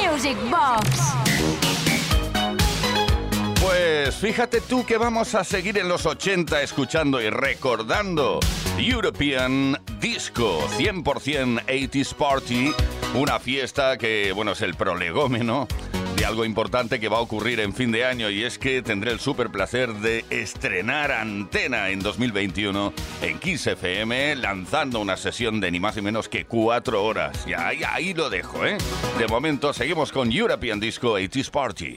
Music Box. Pues fíjate tú que vamos a seguir en los 80 escuchando y recordando European Disco 100% 80s Party, una fiesta que, bueno, es el prolegómeno algo importante que va a ocurrir en fin de año y es que tendré el súper placer de estrenar Antena en 2021 en Kiss FM lanzando una sesión de ni más ni menos que cuatro horas. Y ahí, ahí lo dejo, ¿eh? De momento seguimos con European Disco 80s Party.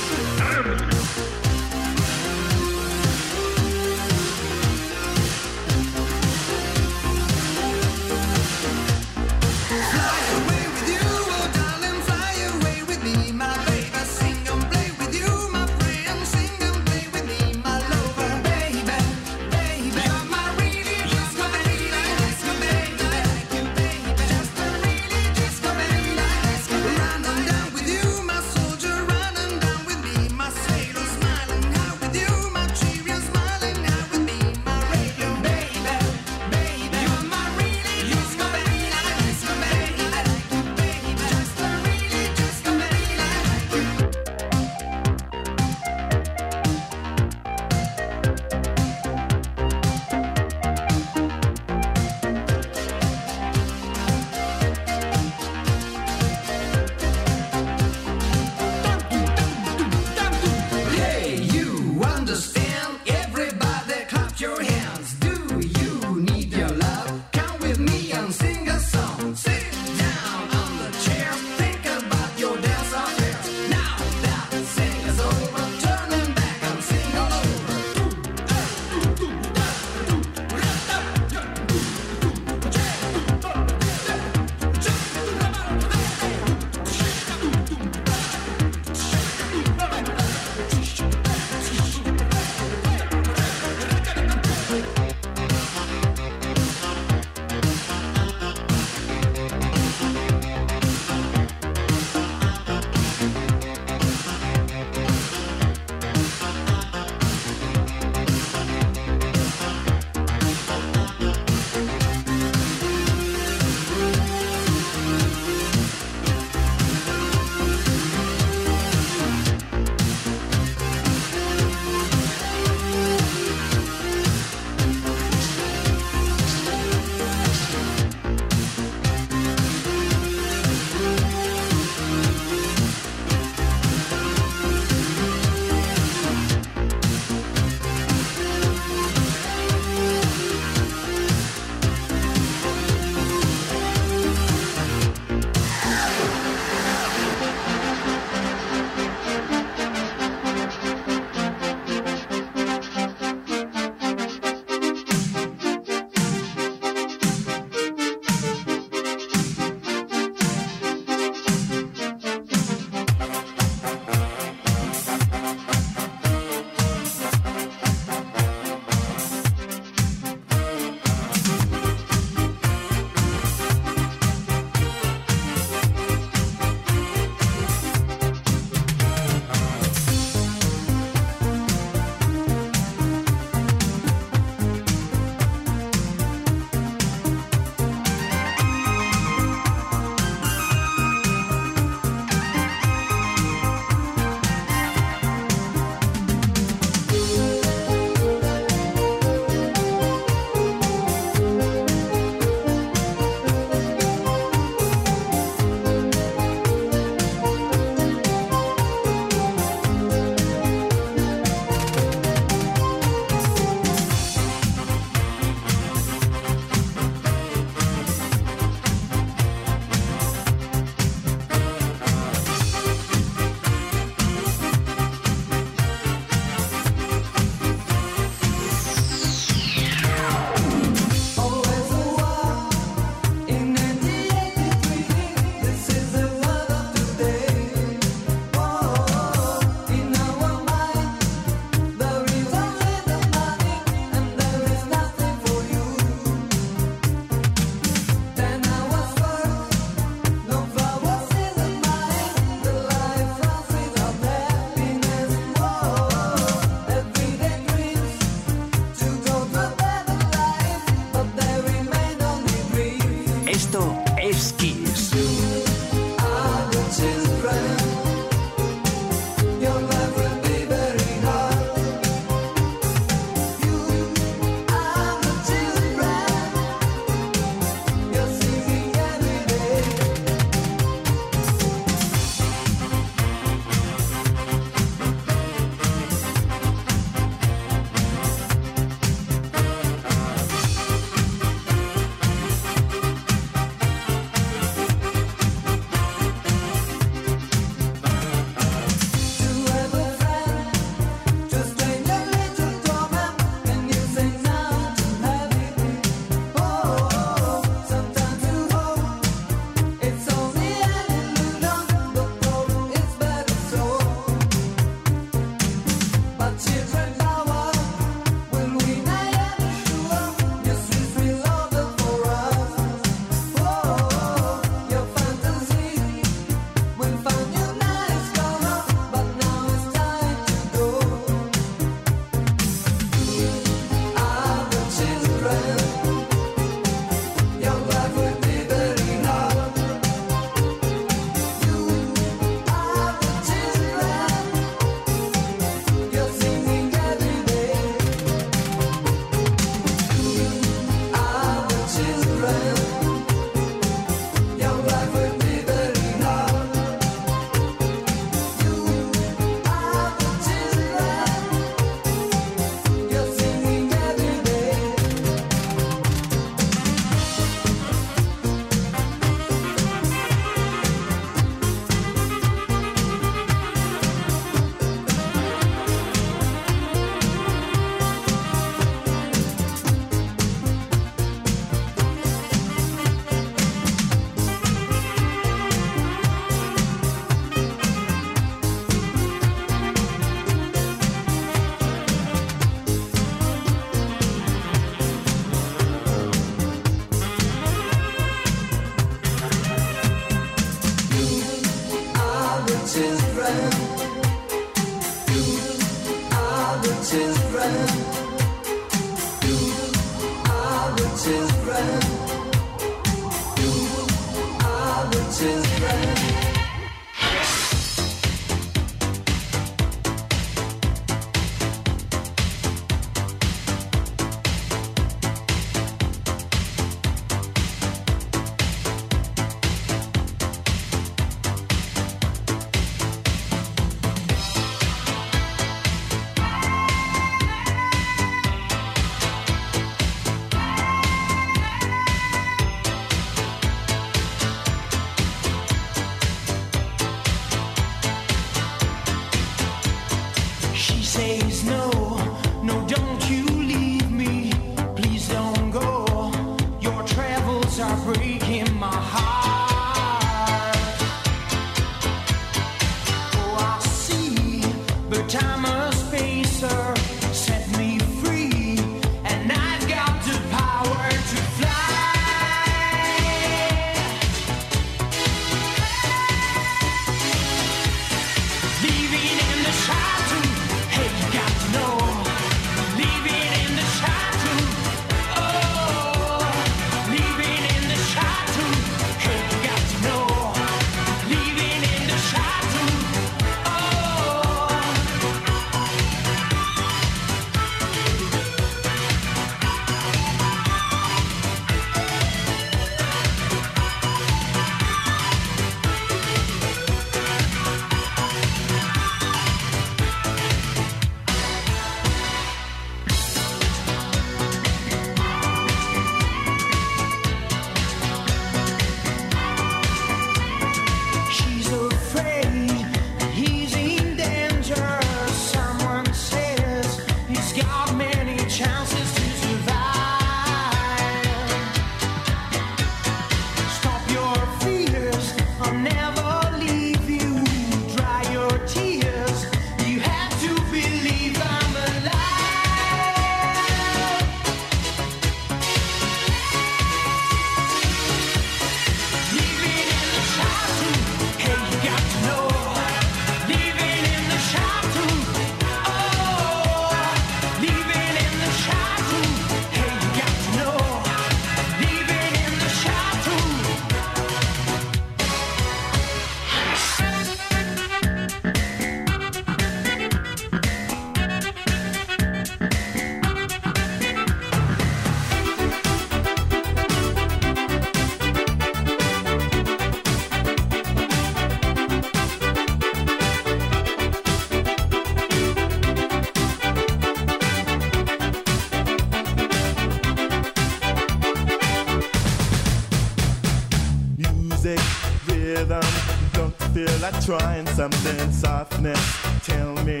Trying something softness. Tell me,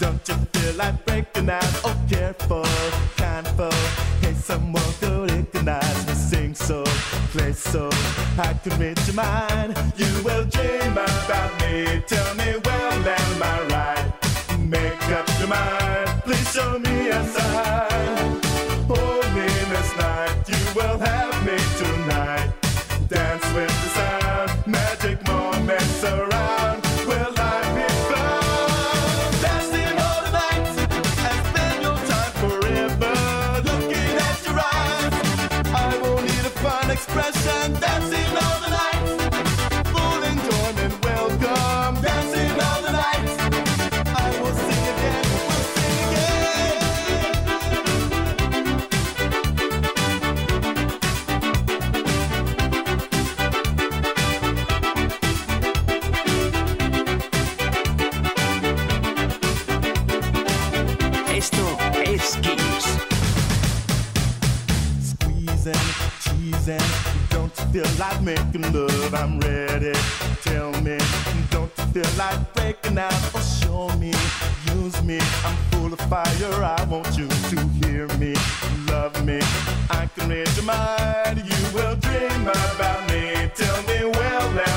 don't you feel like breaking out? Oh, careful, careful. Hey, someone could recognize me. Sing so, play so. I can read your mind. You will dream about me. Tell me, well, am I right? Make up your mind. Please show me a sign. Hold me this night. You will have me tonight. Dance with the sound. Making love, I'm ready. Tell me, don't you feel like breaking out? Or show me, use me. I'm full of fire, I want you to hear me, love me. I can read your mind, you will dream about me. Tell me, well,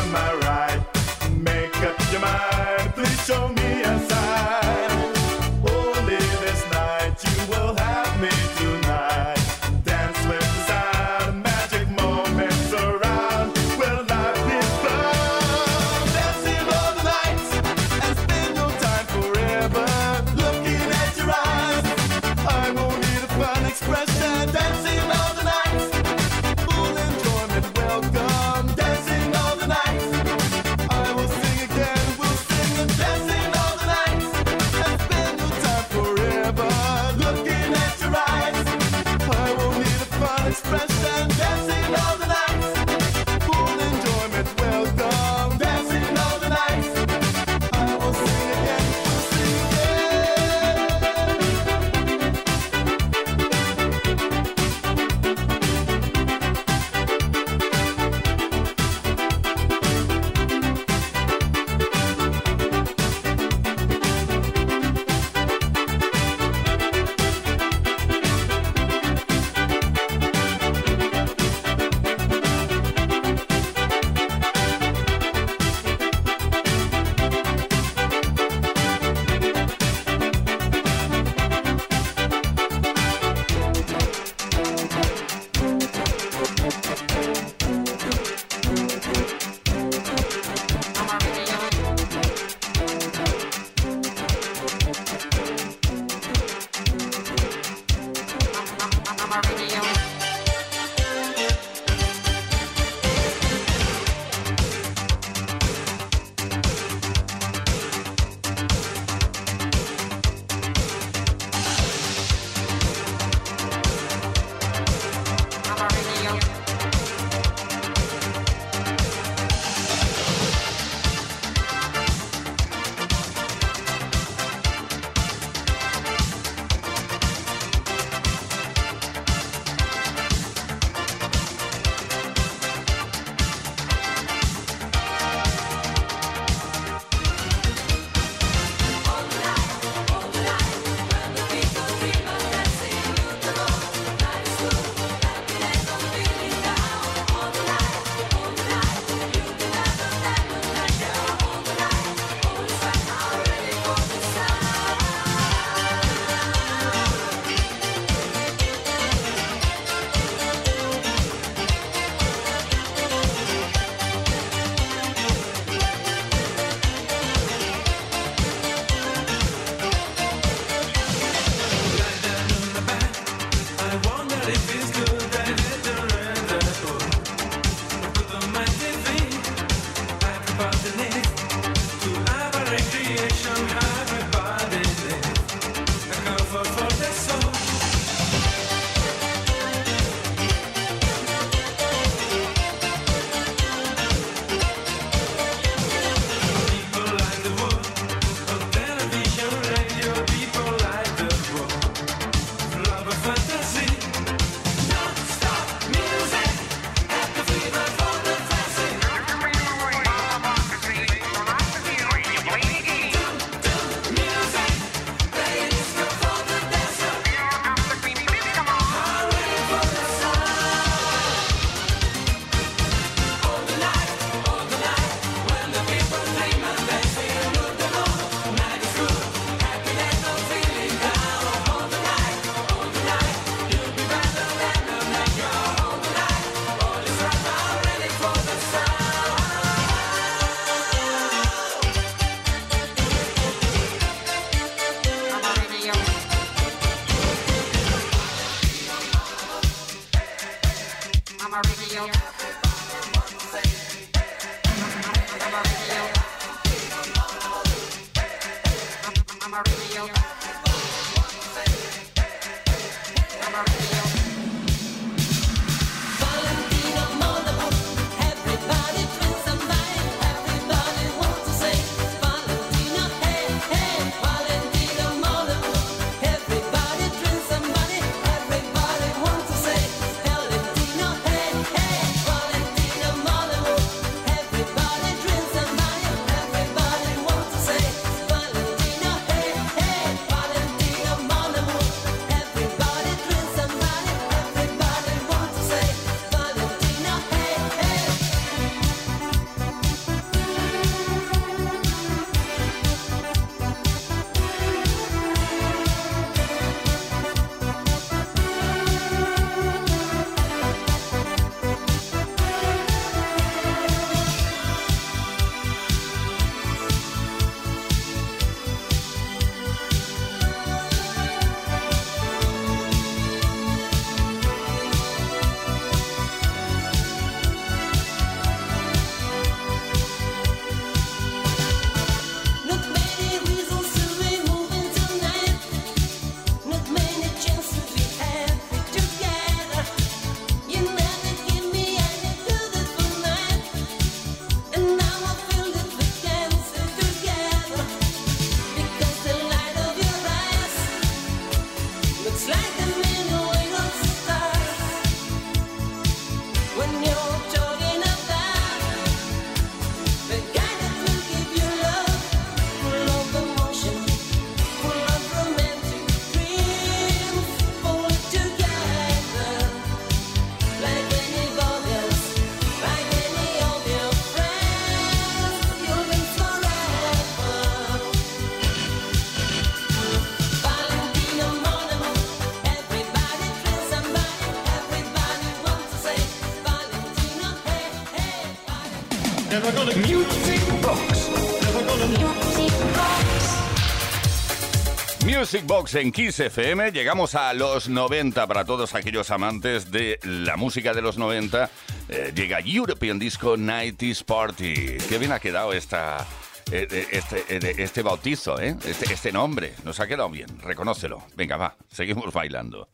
Music Box en Kiss FM. Llegamos a los 90 para todos aquellos amantes de la música de los 90. Eh, llega European Disco 90s Party. Qué bien ha quedado esta, eh, eh, este, este, bautizo, ¿eh? Este, este nombre. Nos ha quedado bien, reconócelo. Venga, va, seguimos bailando.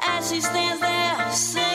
as she stands there.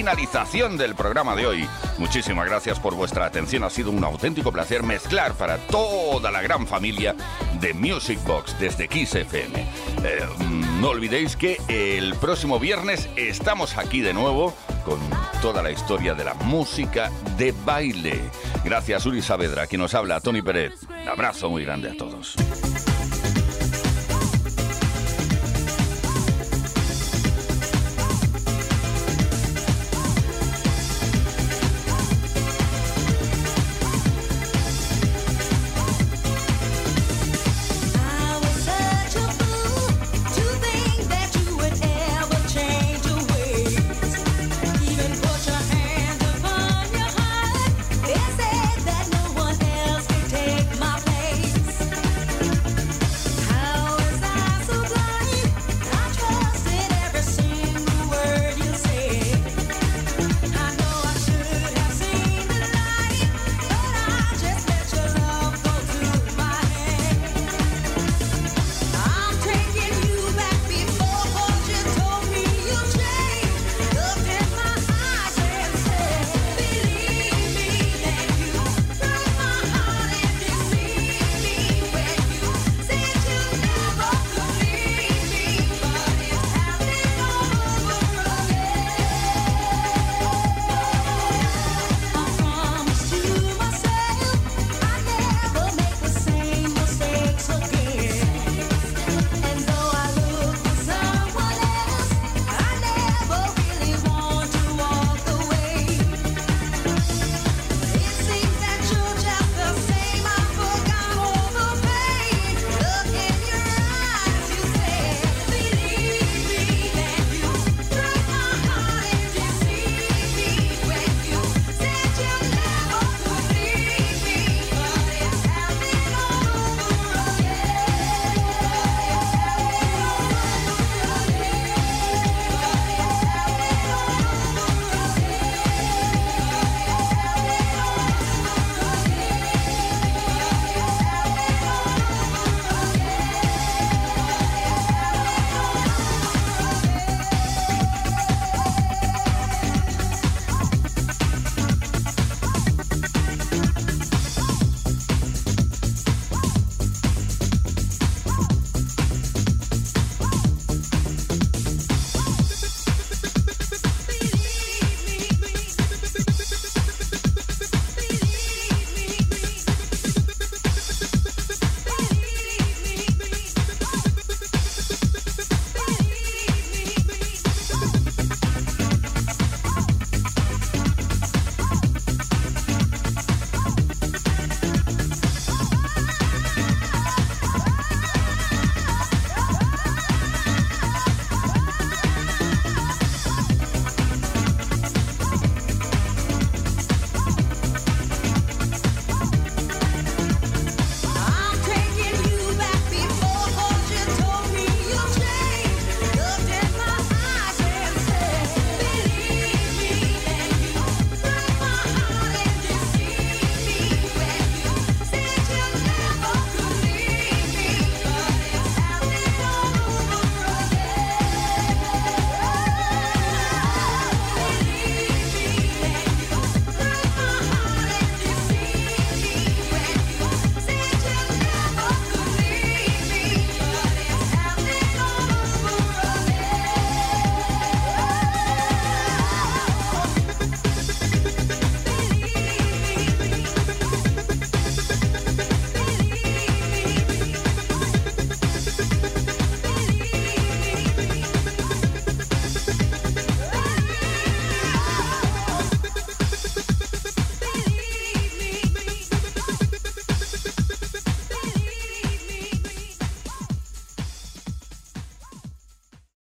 Finalización del programa de hoy. Muchísimas gracias por vuestra atención. Ha sido un auténtico placer mezclar para toda la gran familia de Music Box desde Kiss FM. Eh, no olvidéis que el próximo viernes estamos aquí de nuevo con toda la historia de la música de baile. Gracias, Uri Saavedra, quien nos habla, Tony Pérez. Un abrazo muy grande a todos.